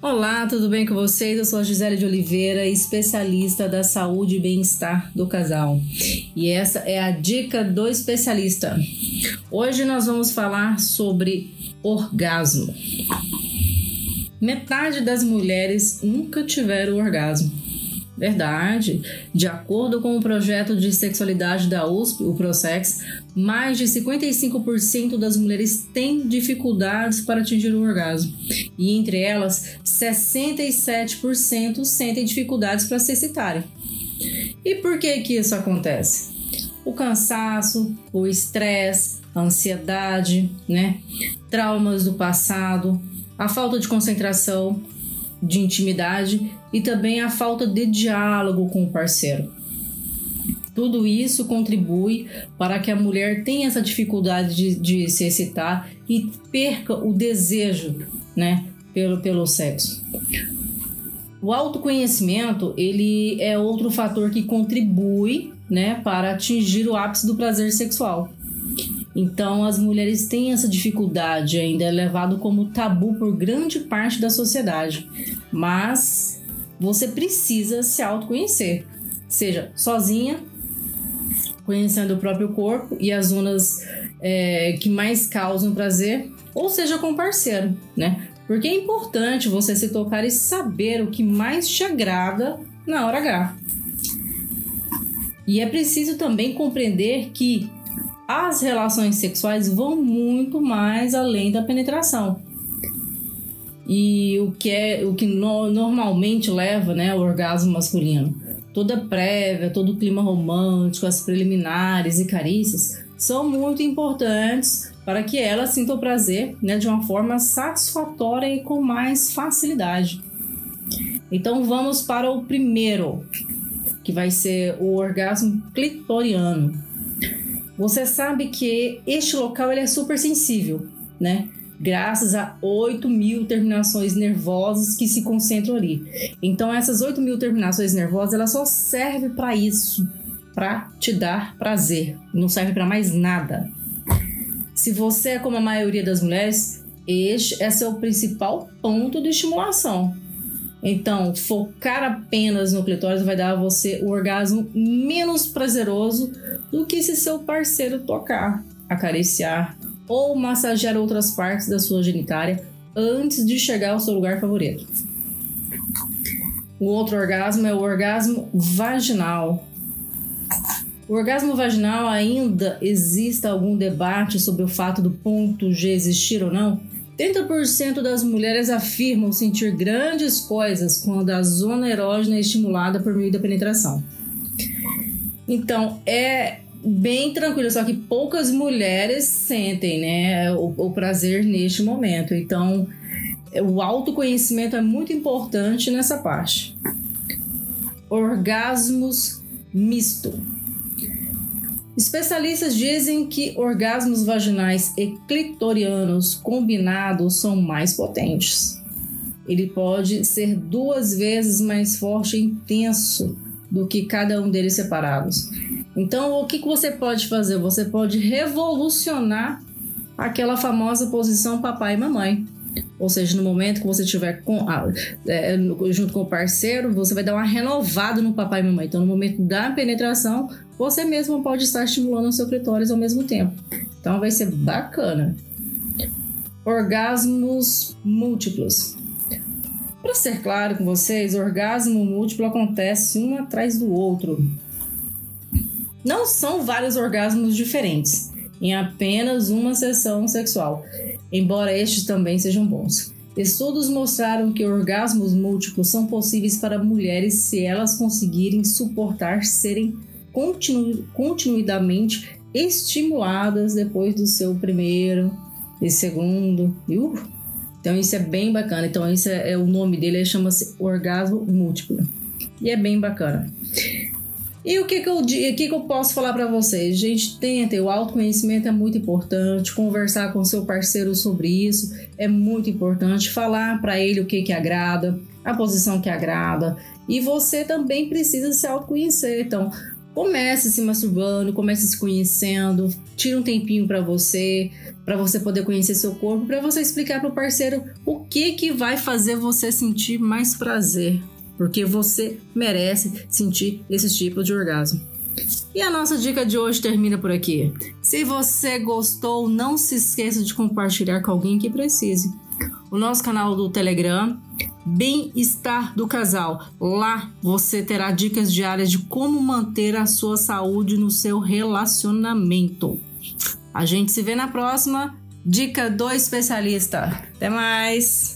Olá, tudo bem com vocês? Eu sou a Gisele de Oliveira, especialista da saúde e bem-estar do casal. E essa é a dica do especialista. Hoje nós vamos falar sobre orgasmo. Metade das mulheres nunca tiveram orgasmo. Verdade. De acordo com o projeto de sexualidade da USP, o ProSex, mais de 55% das mulheres têm dificuldades para atingir o orgasmo. E entre elas, 67% sentem dificuldades para se excitarem. E por que que isso acontece? O cansaço, o estresse, a ansiedade, né? Traumas do passado, a falta de concentração, de intimidade e também a falta de diálogo com o parceiro. Tudo isso contribui para que a mulher tenha essa dificuldade de, de se excitar e perca o desejo, né, pelo, pelo sexo. O autoconhecimento, ele é outro fator que contribui, né, para atingir o ápice do prazer sexual. Então, as mulheres têm essa dificuldade ainda, é levado como tabu por grande parte da sociedade. Mas você precisa se autoconhecer, seja sozinha, conhecendo o próprio corpo e as zonas é, que mais causam prazer, ou seja com parceiro, né? Porque é importante você se tocar e saber o que mais te agrada na hora H. E é preciso também compreender que as relações sexuais vão muito mais além da penetração. E o que é o que no, normalmente leva, né, ao orgasmo masculino. Toda prévia, todo o clima romântico, as preliminares e carícias são muito importantes para que ela sinta o prazer, né, de uma forma satisfatória e com mais facilidade. Então vamos para o primeiro, que vai ser o orgasmo clitoriano. Você sabe que este local ele é super sensível, né? Graças a 8 mil terminações nervosas que se concentram ali. Então, essas 8 mil terminações nervosas, ela só serve para isso, para te dar prazer. Não serve para mais nada. Se você é como a maioria das mulheres, este é seu principal ponto de estimulação. Então, focar apenas no clitóris vai dar a você o orgasmo menos prazeroso do que se seu parceiro tocar, acariciar ou massagear outras partes da sua genitária antes de chegar ao seu lugar favorito. O outro orgasmo é o orgasmo vaginal. O orgasmo vaginal ainda existe algum debate sobre o fato do ponto G existir ou não? 30% das mulheres afirmam sentir grandes coisas quando a zona erógena é estimulada por meio da penetração. Então, é bem tranquilo, só que poucas mulheres sentem né, o, o prazer neste momento. Então, o autoconhecimento é muito importante nessa parte. Orgasmos misto. Especialistas dizem que orgasmos vaginais e clitorianos combinados são mais potentes. Ele pode ser duas vezes mais forte e intenso do que cada um deles separados. Então, o que, você pode fazer? Você pode revolucionar aquela famosa posição papai e mamãe. Ou seja, no momento que você estiver com, é, junto com o parceiro, você vai dar uma renovada no papai e mamãe. Então, no momento da penetração, você mesmo pode estar estimulando o seu clitóris ao mesmo tempo. Então, vai ser bacana. Orgasmos múltiplos. Para ser claro com vocês, orgasmo múltiplo acontece um atrás do outro. Não são vários orgasmos diferentes em apenas uma sessão sexual, embora estes também sejam bons. Estudos mostraram que orgasmos múltiplos são possíveis para mulheres se elas conseguirem suportar serem continu continuidamente estimuladas depois do seu primeiro e segundo. Uh, então isso é bem bacana. Então isso é, é o nome dele chama-se orgasmo múltiplo e é bem bacana. E o que, que, eu, que, que eu posso falar para vocês? Gente, tentem, o autoconhecimento é muito importante, conversar com seu parceiro sobre isso é muito importante, falar para ele o que, que agrada, a posição que agrada, e você também precisa se autoconhecer. Então, comece se masturbando, comece se conhecendo, tira um tempinho para você, para você poder conhecer seu corpo, para você explicar pro parceiro o que que vai fazer você sentir mais prazer, porque você merece sentir esse tipo de orgasmo. E a nossa dica de hoje termina por aqui. Se você gostou, não se esqueça de compartilhar com alguém que precise. O nosso canal do Telegram, Bem-Estar do Casal. Lá você terá dicas diárias de como manter a sua saúde no seu relacionamento. A gente se vê na próxima. Dica do especialista. Até mais!